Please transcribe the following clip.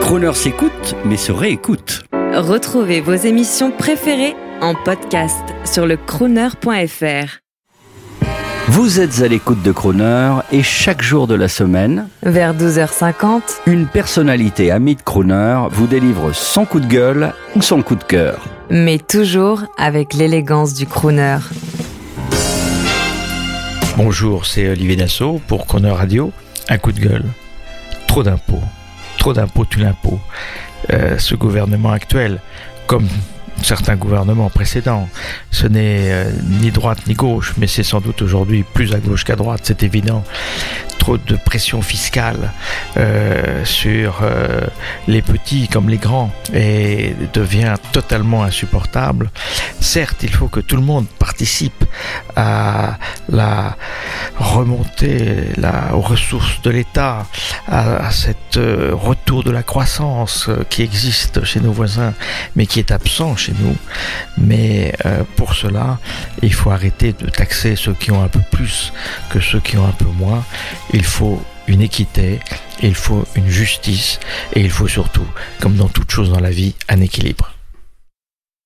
Croner s'écoute, mais se réécoute. Retrouvez vos émissions préférées en podcast sur le crooner.fr. Vous êtes à l'écoute de Croner et chaque jour de la semaine, Vers 12h50, une personnalité amie de Croner vous délivre son coup de gueule ou son coup de cœur. mais toujours avec l'élégance du crooner. Bonjour, c'est Olivier Dassault pour Croner Radio. Un coup de gueule. Trop d'impôts. Trop d'impôts tue l'impôt. Euh, ce gouvernement actuel, comme certains gouvernements précédents, ce n'est euh, ni droite ni gauche, mais c'est sans doute aujourd'hui plus à gauche qu'à droite, c'est évident. Trop de pression fiscale euh, sur les petits comme les grands et devient totalement insupportable. Certes, il faut que tout le monde participe à la remontée aux ressources de l'État, à, à euh, retour de la croissance euh, qui existe chez nos voisins, mais qui est absent chez nous. Mais euh, pour cela, il faut arrêter de taxer ceux qui ont un peu plus que ceux qui ont un peu moins. Il faut une équité, il faut une justice et il faut surtout, comme dans toute chose dans la vie, un équilibre.